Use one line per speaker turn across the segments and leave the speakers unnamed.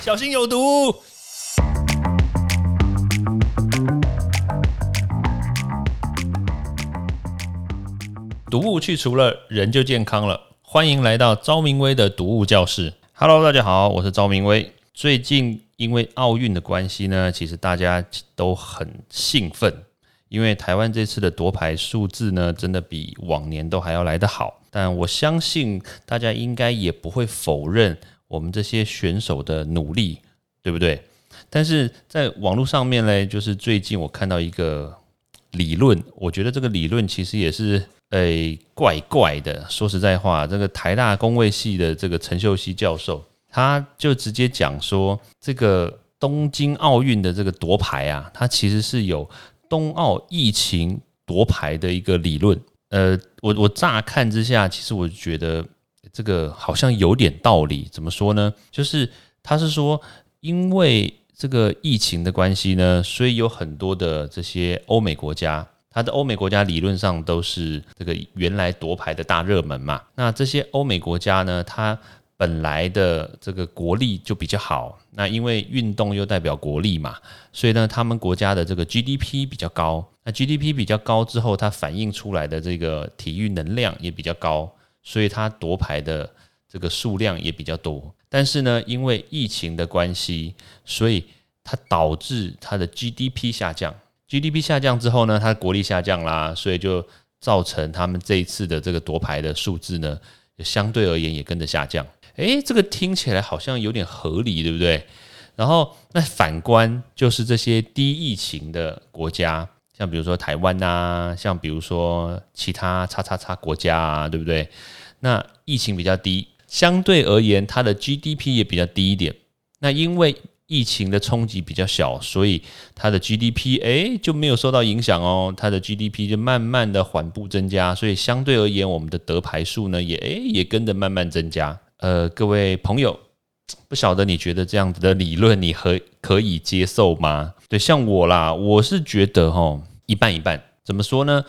小心有毒。毒物去除了，人就健康了。欢迎来到昭明威的毒物教室。Hello，大家好，我是昭明威。最近因为奥运的关系呢，其实大家都很兴奋，因为台湾这次的夺牌数字呢，真的比往年都还要来得好。但我相信大家应该也不会否认我们这些选手的努力，对不对？但是在网络上面呢，就是最近我看到一个理论，我觉得这个理论其实也是。诶，怪怪的。说实在话，这个台大工卫系的这个陈秀熙教授，他就直接讲说，这个东京奥运的这个夺牌啊，它其实是有冬奥疫情夺牌的一个理论。呃，我我乍看之下，其实我觉得这个好像有点道理。怎么说呢？就是他是说，因为这个疫情的关系呢，所以有很多的这些欧美国家。它的欧美国家理论上都是这个原来夺牌的大热门嘛。那这些欧美国家呢，它本来的这个国力就比较好。那因为运动又代表国力嘛，所以呢，他们国家的这个 GDP 比较高。那 GDP 比较高之后，它反映出来的这个体育能量也比较高，所以它夺牌的这个数量也比较多。但是呢，因为疫情的关系，所以它导致它的 GDP 下降。GDP 下降之后呢，它的国力下降啦，所以就造成他们这一次的这个夺牌的数字呢，相对而言也跟着下降。诶，这个听起来好像有点合理，对不对？然后那反观就是这些低疫情的国家，像比如说台湾呐，像比如说其他叉叉叉国家啊，对不对？那疫情比较低，相对而言它的 GDP 也比较低一点。那因为疫情的冲击比较小，所以它的 GDP 哎就没有受到影响哦，它的 GDP 就慢慢的缓步增加，所以相对而言，我们的得牌数呢也哎也跟着慢慢增加。呃，各位朋友，不晓得你觉得这样子的理论你可可以接受吗？对，像我啦，我是觉得哈一半一半。怎么说呢？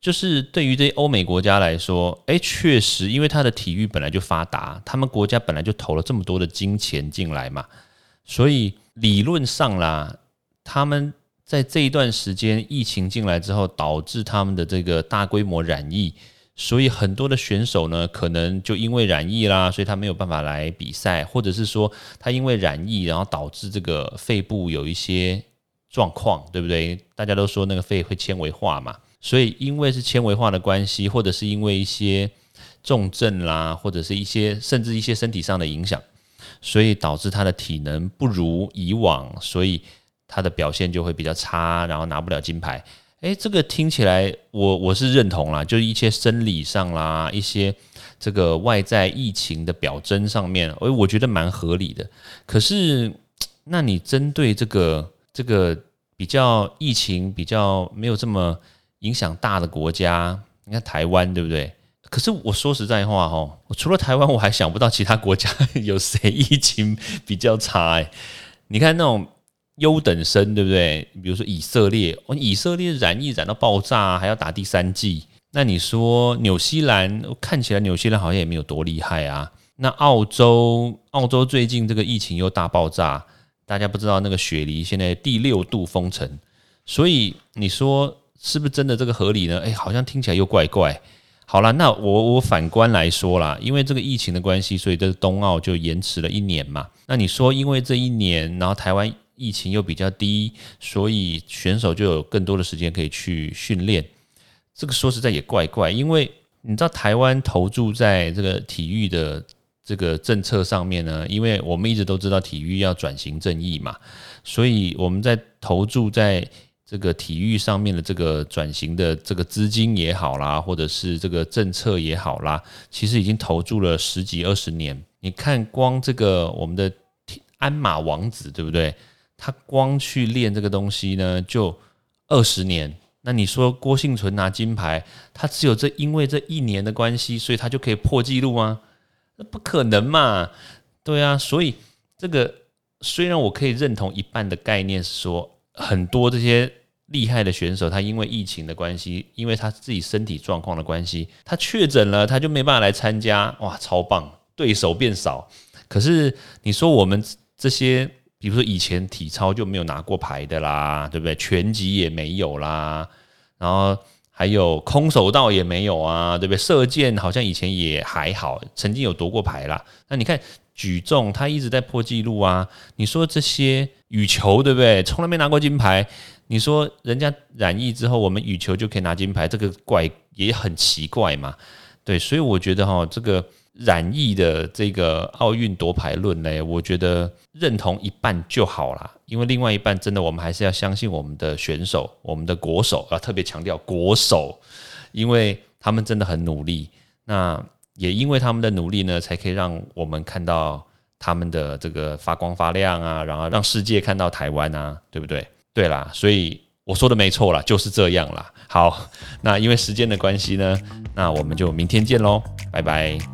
就是对于这些欧美国家来说，哎，确实因为他的体育本来就发达，他们国家本来就投了这么多的金钱进来嘛。所以理论上啦，他们在这一段时间疫情进来之后，导致他们的这个大规模染疫，所以很多的选手呢，可能就因为染疫啦，所以他没有办法来比赛，或者是说他因为染疫，然后导致这个肺部有一些状况，对不对？大家都说那个肺会纤维化嘛，所以因为是纤维化的关系，或者是因为一些重症啦，或者是一些甚至一些身体上的影响。所以导致他的体能不如以往，所以他的表现就会比较差，然后拿不了金牌。诶，这个听起来我我是认同啦，就是一些生理上啦，一些这个外在疫情的表征上面，诶，我觉得蛮合理的。可是，那你针对这个这个比较疫情比较没有这么影响大的国家，你看台湾对不对？可是我说实在话哦，我除了台湾，我还想不到其他国家有谁疫情比较差哎。你看那种优等生，对不对？比如说以色列，哦，以色列染疫染到爆炸，还要打第三剂。那你说纽西兰，看起来纽西兰好像也没有多厉害啊。那澳洲，澳洲最近这个疫情又大爆炸，大家不知道那个雪梨现在第六度封城，所以你说是不是真的这个合理呢？哎，好像听起来又怪怪。好了，那我我反观来说啦，因为这个疫情的关系，所以这冬奥就延迟了一年嘛。那你说，因为这一年，然后台湾疫情又比较低，所以选手就有更多的时间可以去训练。这个说实在也怪怪，因为你知道台湾投注在这个体育的这个政策上面呢，因为我们一直都知道体育要转型正义嘛，所以我们在投注在。这个体育上面的这个转型的这个资金也好啦，或者是这个政策也好啦，其实已经投注了十几二十年。你看，光这个我们的鞍马王子，对不对？他光去练这个东西呢，就二十年。那你说郭幸存拿金牌，他只有这因为这一年的关系，所以他就可以破纪录吗？那不可能嘛！对啊，所以这个虽然我可以认同一半的概念，是说很多这些。厉害的选手，他因为疫情的关系，因为他自己身体状况的关系，他确诊了，他就没办法来参加。哇，超棒，对手变少。可是你说我们这些，比如说以前体操就没有拿过牌的啦，对不对？拳击也没有啦，然后还有空手道也没有啊，对不对？射箭好像以前也还好，曾经有夺过牌啦。那你看举重，他一直在破纪录啊。你说这些羽球，对不对？从来没拿过金牌。你说人家染疫之后，我们羽球就可以拿金牌，这个怪也很奇怪嘛？对，所以我觉得哈，这个染疫的这个奥运夺牌论呢，我觉得认同一半就好啦，因为另外一半真的，我们还是要相信我们的选手，我们的国手啊，特别强调国手，因为他们真的很努力。那也因为他们的努力呢，才可以让我们看到他们的这个发光发亮啊，然后让世界看到台湾啊，对不对？对啦，所以我说的没错啦，就是这样啦。好，那因为时间的关系呢，那我们就明天见喽，拜拜。